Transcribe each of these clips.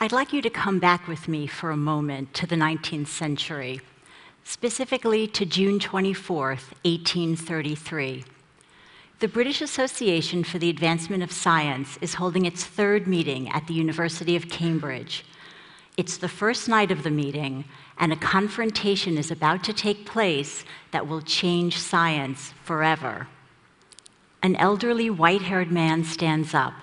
I'd like you to come back with me for a moment to the 19th century, specifically to June 24, 1833. The British Association for the Advancement of Science is holding its third meeting at the University of Cambridge. It's the first night of the meeting, and a confrontation is about to take place that will change science forever. An elderly white haired man stands up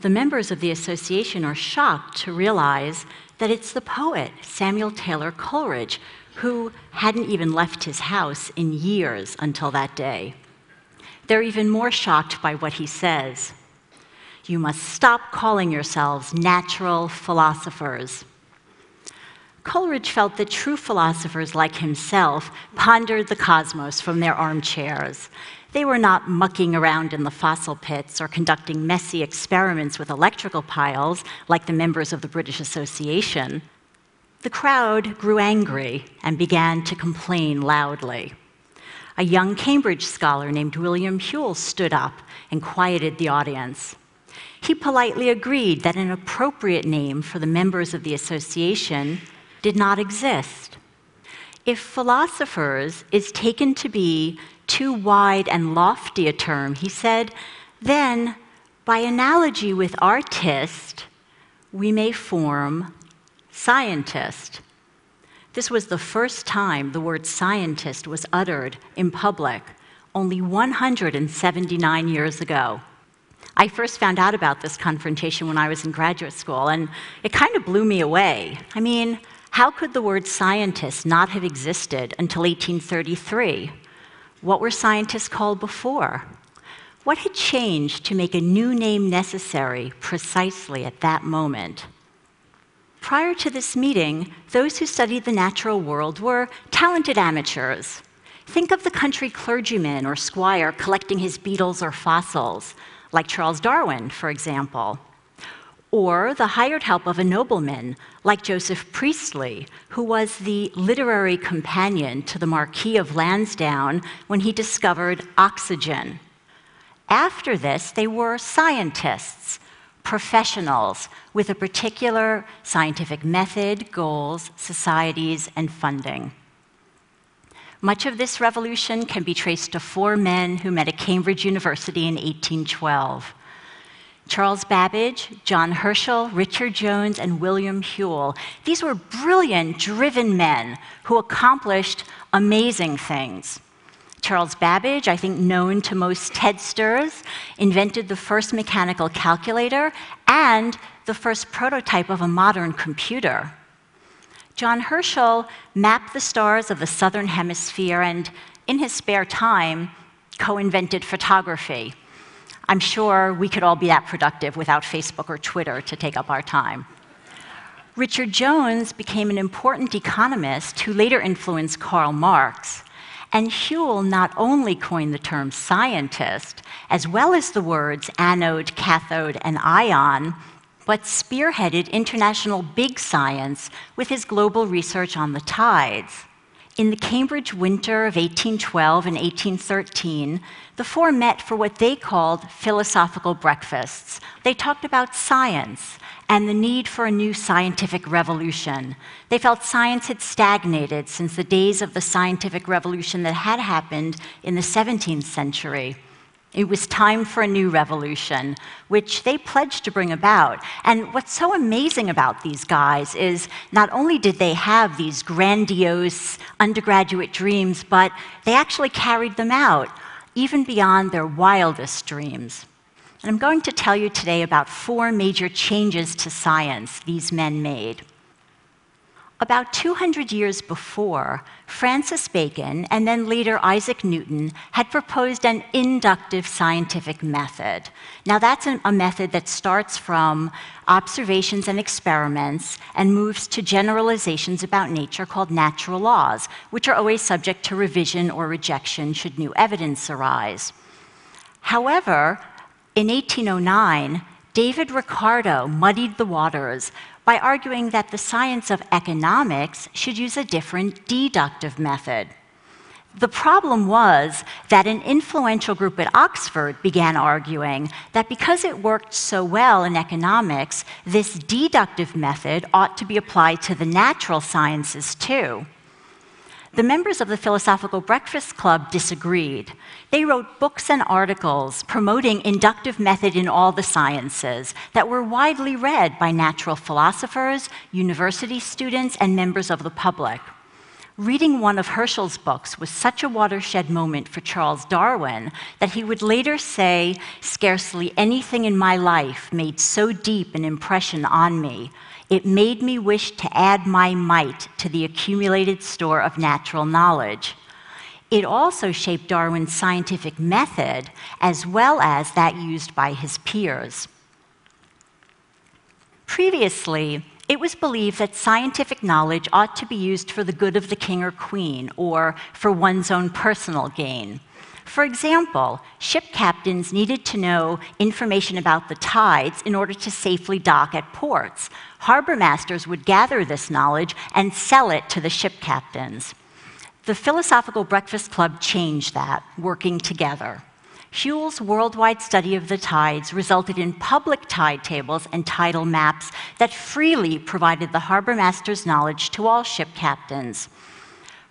the members of the association are shocked to realize that it's the poet, Samuel Taylor Coleridge, who hadn't even left his house in years until that day. They're even more shocked by what he says. You must stop calling yourselves natural philosophers. Coleridge felt that true philosophers like himself pondered the cosmos from their armchairs. They were not mucking around in the fossil pits or conducting messy experiments with electrical piles like the members of the British Association. The crowd grew angry and began to complain loudly. A young Cambridge scholar named William Whewell stood up and quieted the audience. He politely agreed that an appropriate name for the members of the association did not exist. If philosophers is taken to be too wide and lofty a term, he said, then, by analogy with artist, we may form scientist. This was the first time the word scientist was uttered in public, only 179 years ago. I first found out about this confrontation when I was in graduate school, and it kind of blew me away. I mean, how could the word scientist not have existed until 1833? What were scientists called before? What had changed to make a new name necessary precisely at that moment? Prior to this meeting, those who studied the natural world were talented amateurs. Think of the country clergyman or squire collecting his beetles or fossils, like Charles Darwin, for example or the hired help of a nobleman like Joseph Priestley, who was the literary companion to the Marquis of Lansdowne when he discovered oxygen. After this, they were scientists, professionals with a particular scientific method, goals, societies, and funding. Much of this revolution can be traced to four men who met at Cambridge University in 1812. Charles Babbage, John Herschel, Richard Jones, and William Whewell. These were brilliant, driven men who accomplished amazing things. Charles Babbage, I think known to most TEDsters, invented the first mechanical calculator and the first prototype of a modern computer. John Herschel mapped the stars of the southern hemisphere and, in his spare time, co invented photography. I'm sure we could all be that productive without Facebook or Twitter to take up our time. Richard Jones became an important economist who later influenced Karl Marx. And Whewell not only coined the term scientist, as well as the words anode, cathode, and ion, but spearheaded international big science with his global research on the tides. In the Cambridge winter of 1812 and 1813, the four met for what they called philosophical breakfasts. They talked about science and the need for a new scientific revolution. They felt science had stagnated since the days of the scientific revolution that had happened in the 17th century. It was time for a new revolution, which they pledged to bring about. And what's so amazing about these guys is not only did they have these grandiose undergraduate dreams, but they actually carried them out, even beyond their wildest dreams. And I'm going to tell you today about four major changes to science these men made. About 200 years before, Francis Bacon and then later Isaac Newton had proposed an inductive scientific method. Now, that's a method that starts from observations and experiments and moves to generalizations about nature called natural laws, which are always subject to revision or rejection should new evidence arise. However, in 1809, David Ricardo muddied the waters by arguing that the science of economics should use a different deductive method. The problem was that an influential group at Oxford began arguing that because it worked so well in economics, this deductive method ought to be applied to the natural sciences too. The members of the Philosophical Breakfast Club disagreed. They wrote books and articles promoting inductive method in all the sciences that were widely read by natural philosophers, university students, and members of the public. Reading one of Herschel's books was such a watershed moment for Charles Darwin that he would later say, Scarcely anything in my life made so deep an impression on me. It made me wish to add my mite to the accumulated store of natural knowledge. It also shaped Darwin's scientific method as well as that used by his peers. Previously, it was believed that scientific knowledge ought to be used for the good of the king or queen or for one's own personal gain. For example, ship captains needed to know information about the tides in order to safely dock at ports. Harbor masters would gather this knowledge and sell it to the ship captains. The Philosophical Breakfast Club changed that, working together. Whewell's worldwide study of the tides resulted in public tide tables and tidal maps that freely provided the harbor master's knowledge to all ship captains.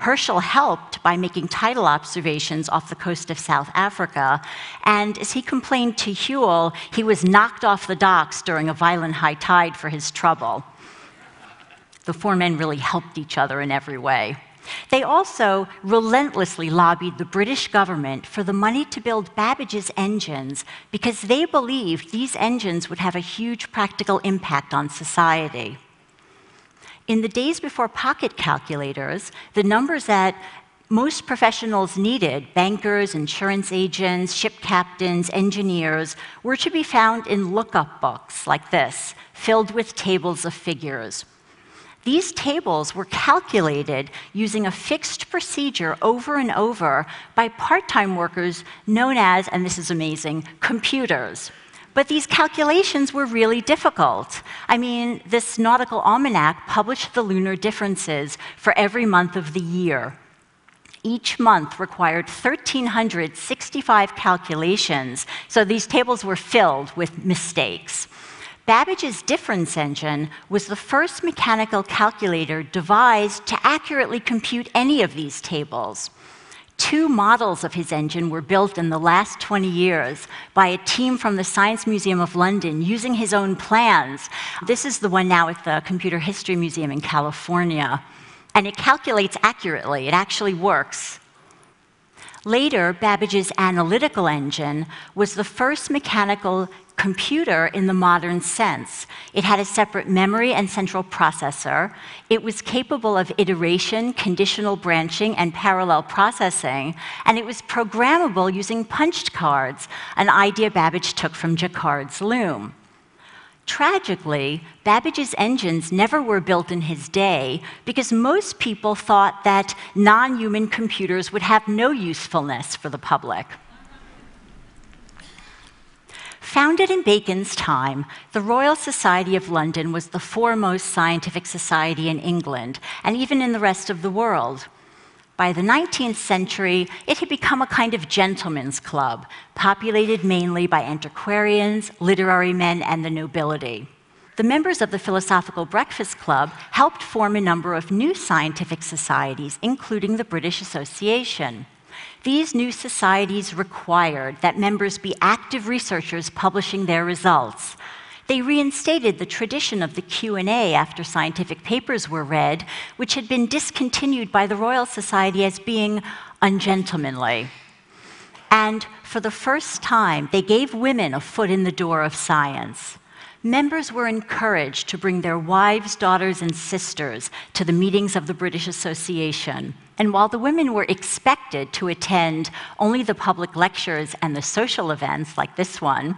Herschel helped by making tidal observations off the coast of South Africa, and as he complained to Whewell, he was knocked off the docks during a violent high tide for his trouble. The four men really helped each other in every way. They also relentlessly lobbied the British government for the money to build Babbage's engines because they believed these engines would have a huge practical impact on society. In the days before pocket calculators, the numbers that most professionals needed bankers, insurance agents, ship captains, engineers were to be found in lookup books like this, filled with tables of figures. These tables were calculated using a fixed procedure over and over by part time workers known as, and this is amazing, computers. But these calculations were really difficult. I mean, this nautical almanac published the lunar differences for every month of the year. Each month required 1,365 calculations, so these tables were filled with mistakes. Babbage's difference engine was the first mechanical calculator devised to accurately compute any of these tables. Two models of his engine were built in the last 20 years by a team from the Science Museum of London using his own plans. This is the one now at the Computer History Museum in California. And it calculates accurately, it actually works. Later, Babbage's analytical engine was the first mechanical computer in the modern sense. It had a separate memory and central processor. It was capable of iteration, conditional branching, and parallel processing. And it was programmable using punched cards, an idea Babbage took from Jacquard's loom. Tragically, Babbage's engines never were built in his day because most people thought that non human computers would have no usefulness for the public. Founded in Bacon's time, the Royal Society of London was the foremost scientific society in England and even in the rest of the world. By the 19th century, it had become a kind of gentleman's club, populated mainly by antiquarians, literary men, and the nobility. The members of the Philosophical Breakfast Club helped form a number of new scientific societies, including the British Association. These new societies required that members be active researchers publishing their results. They reinstated the tradition of the Q&A after scientific papers were read, which had been discontinued by the Royal Society as being ungentlemanly. And for the first time, they gave women a foot in the door of science. Members were encouraged to bring their wives, daughters, and sisters to the meetings of the British Association. And while the women were expected to attend only the public lectures and the social events like this one,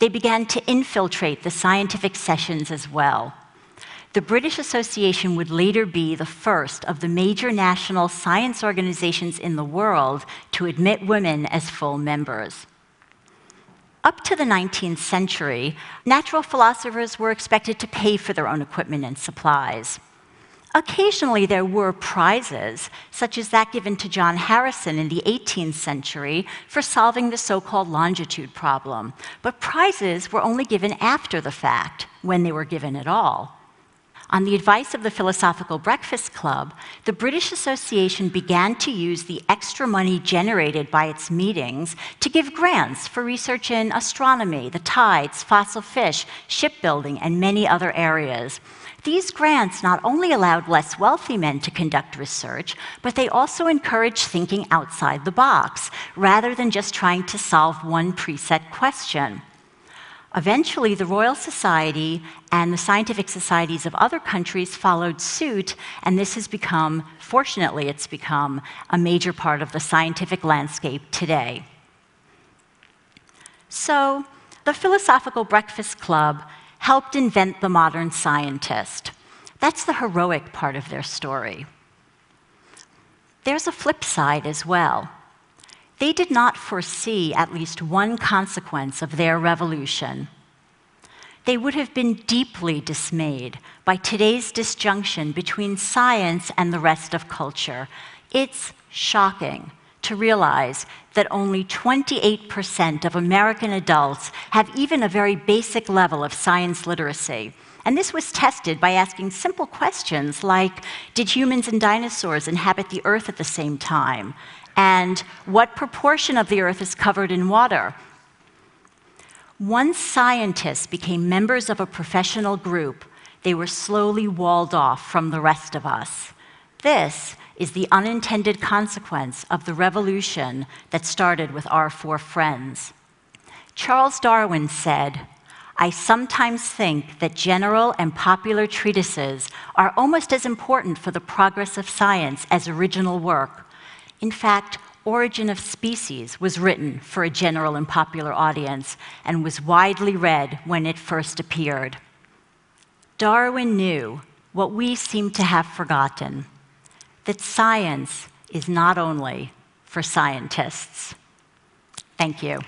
they began to infiltrate the scientific sessions as well. The British Association would later be the first of the major national science organizations in the world to admit women as full members. Up to the 19th century, natural philosophers were expected to pay for their own equipment and supplies. Occasionally, there were prizes, such as that given to John Harrison in the 18th century for solving the so called longitude problem. But prizes were only given after the fact, when they were given at all. On the advice of the Philosophical Breakfast Club, the British Association began to use the extra money generated by its meetings to give grants for research in astronomy, the tides, fossil fish, shipbuilding, and many other areas. These grants not only allowed less wealthy men to conduct research, but they also encouraged thinking outside the box, rather than just trying to solve one preset question. Eventually, the Royal Society and the scientific societies of other countries followed suit, and this has become, fortunately, it's become a major part of the scientific landscape today. So, the Philosophical Breakfast Club helped invent the modern scientist. That's the heroic part of their story. There's a flip side as well. They did not foresee at least one consequence of their revolution. They would have been deeply dismayed by today's disjunction between science and the rest of culture. It's shocking to realize that only 28% of American adults have even a very basic level of science literacy. And this was tested by asking simple questions like Did humans and dinosaurs inhabit the Earth at the same time? And what proportion of the Earth is covered in water? Once scientists became members of a professional group, they were slowly walled off from the rest of us. This is the unintended consequence of the revolution that started with our four friends. Charles Darwin said, I sometimes think that general and popular treatises are almost as important for the progress of science as original work. In fact, Origin of Species was written for a general and popular audience and was widely read when it first appeared. Darwin knew what we seem to have forgotten that science is not only for scientists. Thank you.